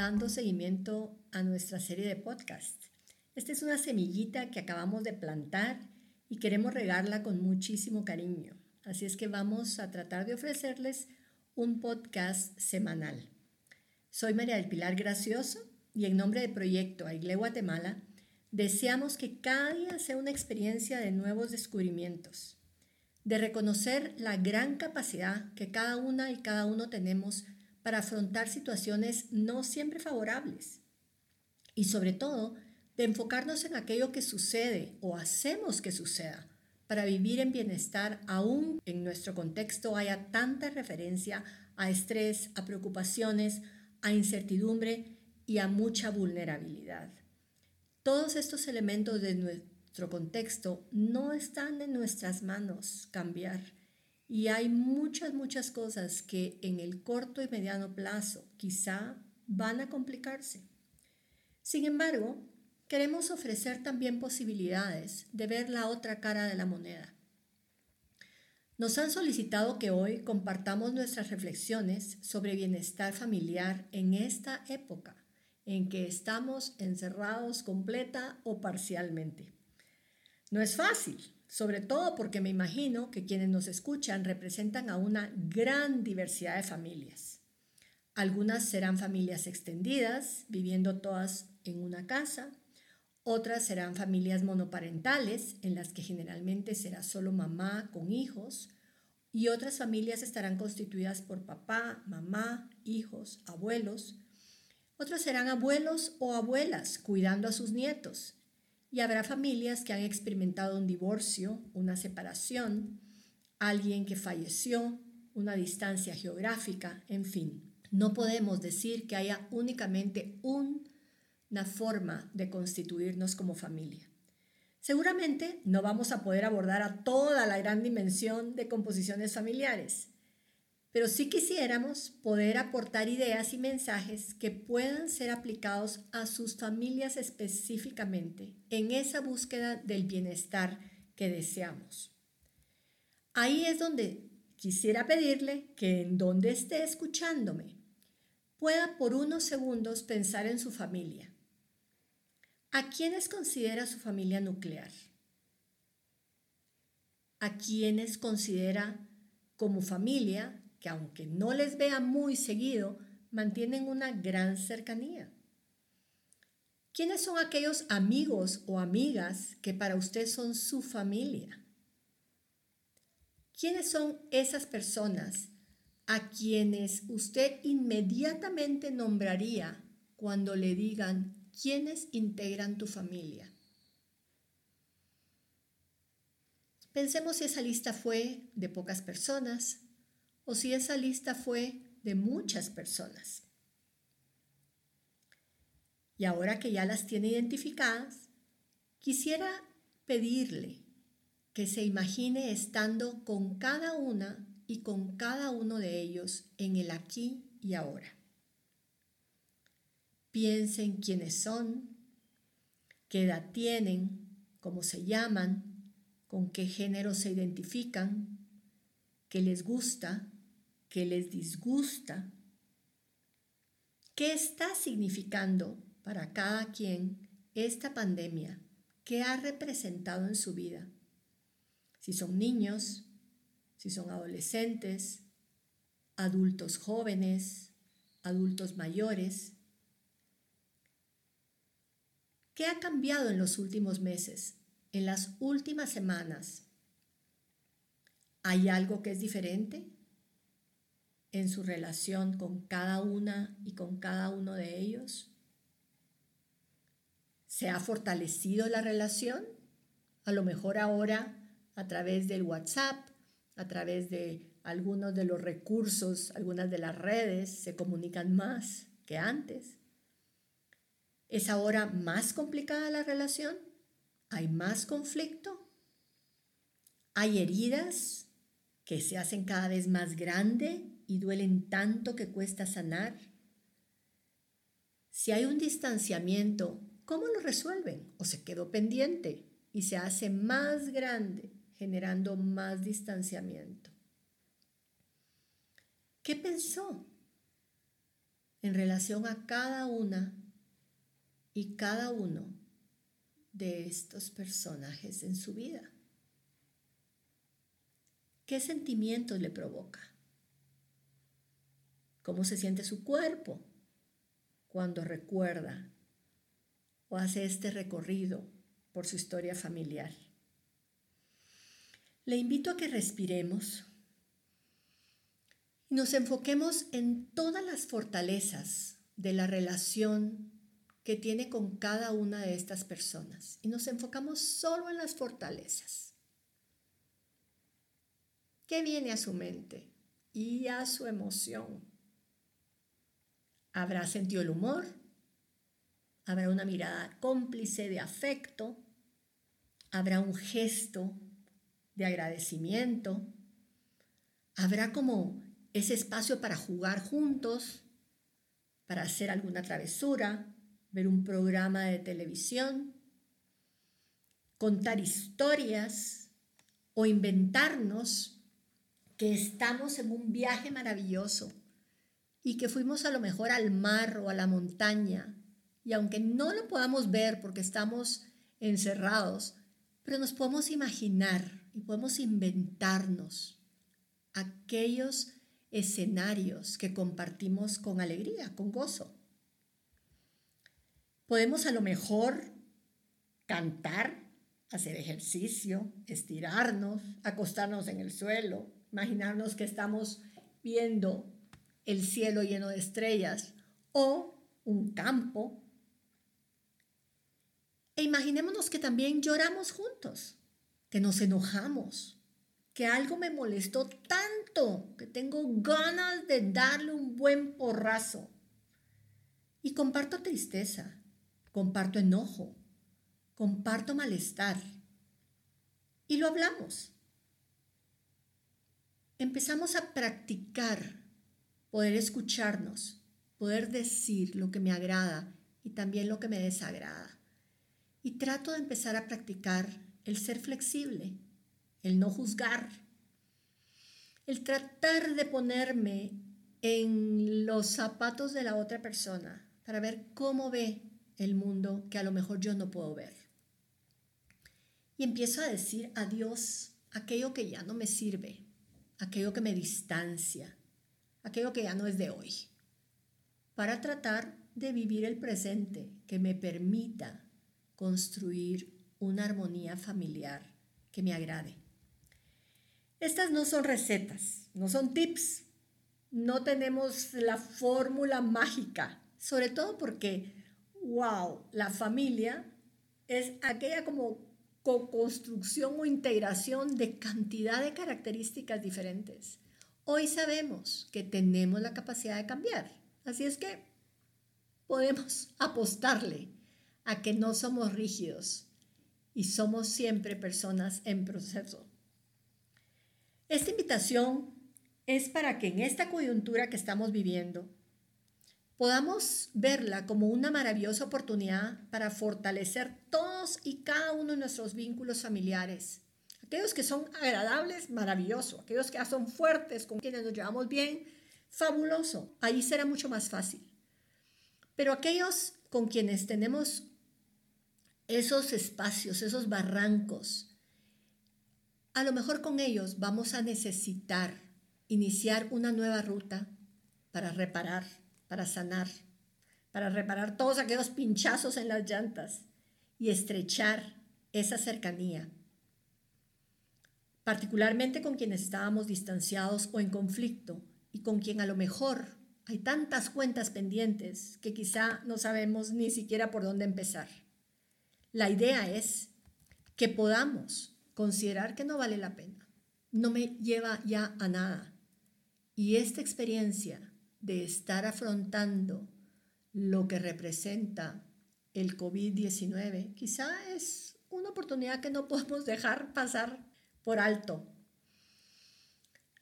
dando seguimiento a nuestra serie de podcast. Esta es una semillita que acabamos de plantar y queremos regarla con muchísimo cariño. Así es que vamos a tratar de ofrecerles un podcast semanal. Soy María del Pilar Gracioso y en nombre del proyecto Aigle Guatemala deseamos que cada día sea una experiencia de nuevos descubrimientos, de reconocer la gran capacidad que cada una y cada uno tenemos para afrontar situaciones no siempre favorables y sobre todo de enfocarnos en aquello que sucede o hacemos que suceda para vivir en bienestar aún en nuestro contexto haya tanta referencia a estrés, a preocupaciones, a incertidumbre y a mucha vulnerabilidad. Todos estos elementos de nuestro contexto no están en nuestras manos cambiar y hay muchas, muchas cosas que en el corto y mediano plazo quizá van a complicarse. Sin embargo, queremos ofrecer también posibilidades de ver la otra cara de la moneda. Nos han solicitado que hoy compartamos nuestras reflexiones sobre bienestar familiar en esta época en que estamos encerrados completa o parcialmente. No es fácil, sobre todo porque me imagino que quienes nos escuchan representan a una gran diversidad de familias. Algunas serán familias extendidas, viviendo todas en una casa, otras serán familias monoparentales, en las que generalmente será solo mamá con hijos, y otras familias estarán constituidas por papá, mamá, hijos, abuelos. Otras serán abuelos o abuelas cuidando a sus nietos. Y habrá familias que han experimentado un divorcio, una separación, alguien que falleció, una distancia geográfica, en fin. No podemos decir que haya únicamente un una forma de constituirnos como familia. Seguramente no vamos a poder abordar a toda la gran dimensión de composiciones familiares, pero sí quisiéramos poder aportar ideas y mensajes que puedan ser aplicados a sus familias específicamente en esa búsqueda del bienestar que deseamos. Ahí es donde quisiera pedirle que en donde esté escuchándome pueda por unos segundos pensar en su familia ¿A quiénes considera su familia nuclear? ¿A quiénes considera como familia que aunque no les vea muy seguido, mantienen una gran cercanía? ¿Quiénes son aquellos amigos o amigas que para usted son su familia? ¿Quiénes son esas personas a quienes usted inmediatamente nombraría cuando le digan ¿Quiénes integran tu familia? Pensemos si esa lista fue de pocas personas o si esa lista fue de muchas personas. Y ahora que ya las tiene identificadas, quisiera pedirle que se imagine estando con cada una y con cada uno de ellos en el aquí y ahora. Piensen quiénes son, qué edad tienen, cómo se llaman, con qué género se identifican, qué les gusta, qué les disgusta, qué está significando para cada quien esta pandemia, qué ha representado en su vida. Si son niños, si son adolescentes, adultos jóvenes, adultos mayores, ¿Qué ha cambiado en los últimos meses, en las últimas semanas? ¿Hay algo que es diferente en su relación con cada una y con cada uno de ellos? ¿Se ha fortalecido la relación? A lo mejor ahora a través del WhatsApp, a través de algunos de los recursos, algunas de las redes, se comunican más que antes. ¿Es ahora más complicada la relación? ¿Hay más conflicto? ¿Hay heridas que se hacen cada vez más grandes y duelen tanto que cuesta sanar? Si hay un distanciamiento, ¿cómo lo resuelven? ¿O se quedó pendiente y se hace más grande, generando más distanciamiento? ¿Qué pensó? en relación a cada una y cada uno de estos personajes en su vida. ¿Qué sentimientos le provoca? ¿Cómo se siente su cuerpo cuando recuerda o hace este recorrido por su historia familiar? Le invito a que respiremos y nos enfoquemos en todas las fortalezas de la relación que tiene con cada una de estas personas y nos enfocamos solo en las fortalezas. ¿Qué viene a su mente y a su emoción? ¿Habrá sentido el humor? ¿Habrá una mirada cómplice de afecto? ¿Habrá un gesto de agradecimiento? ¿Habrá como ese espacio para jugar juntos, para hacer alguna travesura, ver un programa de televisión, contar historias o inventarnos que estamos en un viaje maravilloso y que fuimos a lo mejor al mar o a la montaña y aunque no lo podamos ver porque estamos encerrados, pero nos podemos imaginar y podemos inventarnos aquellos escenarios que compartimos con alegría, con gozo. Podemos a lo mejor cantar, hacer ejercicio, estirarnos, acostarnos en el suelo, imaginarnos que estamos viendo el cielo lleno de estrellas o un campo. E imaginémonos que también lloramos juntos, que nos enojamos, que algo me molestó tanto que tengo ganas de darle un buen porrazo. Y comparto tristeza, comparto enojo, comparto malestar y lo hablamos. Empezamos a practicar poder escucharnos, poder decir lo que me agrada y también lo que me desagrada. Y trato de empezar a practicar el ser flexible, el no juzgar, el tratar de ponerme en los zapatos de la otra persona para ver cómo ve el mundo que a lo mejor yo no puedo ver. Y empiezo a decir adiós aquello que ya no me sirve, aquello que me distancia, aquello que ya no es de hoy, para tratar de vivir el presente que me permita construir una armonía familiar que me agrade. Estas no son recetas, no son tips, no tenemos la fórmula mágica, sobre todo porque wow, la familia es aquella como co-construcción o integración de cantidad de características diferentes. Hoy sabemos que tenemos la capacidad de cambiar, así es que podemos apostarle a que no somos rígidos y somos siempre personas en proceso. Esta invitación es para que en esta coyuntura que estamos viviendo, podamos verla como una maravillosa oportunidad para fortalecer todos y cada uno de nuestros vínculos familiares. Aquellos que son agradables, maravilloso. Aquellos que son fuertes, con quienes nos llevamos bien, fabuloso. Ahí será mucho más fácil. Pero aquellos con quienes tenemos esos espacios, esos barrancos, a lo mejor con ellos vamos a necesitar iniciar una nueva ruta para reparar para sanar, para reparar todos aquellos pinchazos en las llantas y estrechar esa cercanía, particularmente con quienes estábamos distanciados o en conflicto y con quien a lo mejor hay tantas cuentas pendientes que quizá no sabemos ni siquiera por dónde empezar. La idea es que podamos considerar que no vale la pena, no me lleva ya a nada. Y esta experiencia de estar afrontando lo que representa el COVID-19, quizá es una oportunidad que no podemos dejar pasar por alto.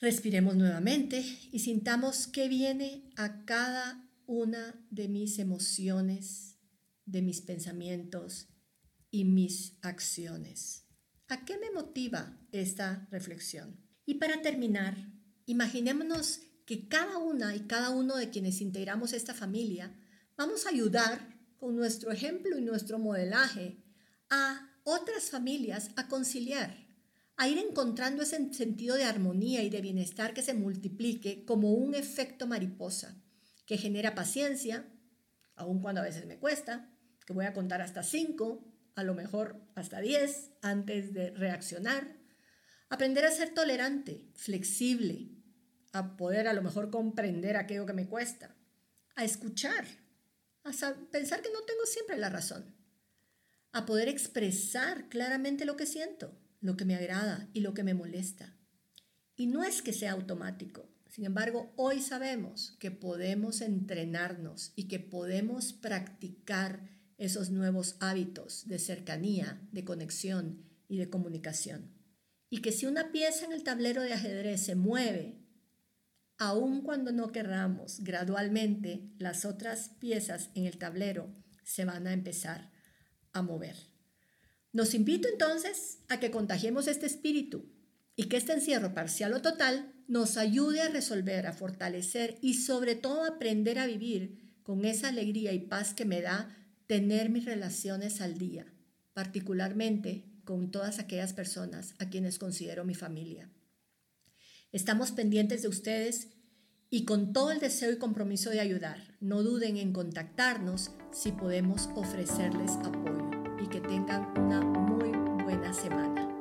Respiremos nuevamente y sintamos qué viene a cada una de mis emociones, de mis pensamientos y mis acciones. ¿A qué me motiva esta reflexión? Y para terminar, imaginémonos que cada una y cada uno de quienes integramos esta familia vamos a ayudar con nuestro ejemplo y nuestro modelaje a otras familias a conciliar, a ir encontrando ese sentido de armonía y de bienestar que se multiplique como un efecto mariposa, que genera paciencia, aun cuando a veces me cuesta, que voy a contar hasta cinco, a lo mejor hasta diez antes de reaccionar. Aprender a ser tolerante, flexible, a poder a lo mejor comprender aquello que me cuesta, a escuchar, a pensar que no tengo siempre la razón, a poder expresar claramente lo que siento, lo que me agrada y lo que me molesta. Y no es que sea automático. Sin embargo, hoy sabemos que podemos entrenarnos y que podemos practicar esos nuevos hábitos de cercanía, de conexión y de comunicación. Y que si una pieza en el tablero de ajedrez se mueve aun cuando no querramos, gradualmente las otras piezas en el tablero se van a empezar a mover. Nos invito entonces a que contagiemos este espíritu y que este encierro parcial o total nos ayude a resolver, a fortalecer y sobre todo aprender a vivir con esa alegría y paz que me da tener mis relaciones al día, particularmente con todas aquellas personas a quienes considero mi familia. Estamos pendientes de ustedes y con todo el deseo y compromiso de ayudar. No duden en contactarnos si podemos ofrecerles apoyo y que tengan una muy buena semana.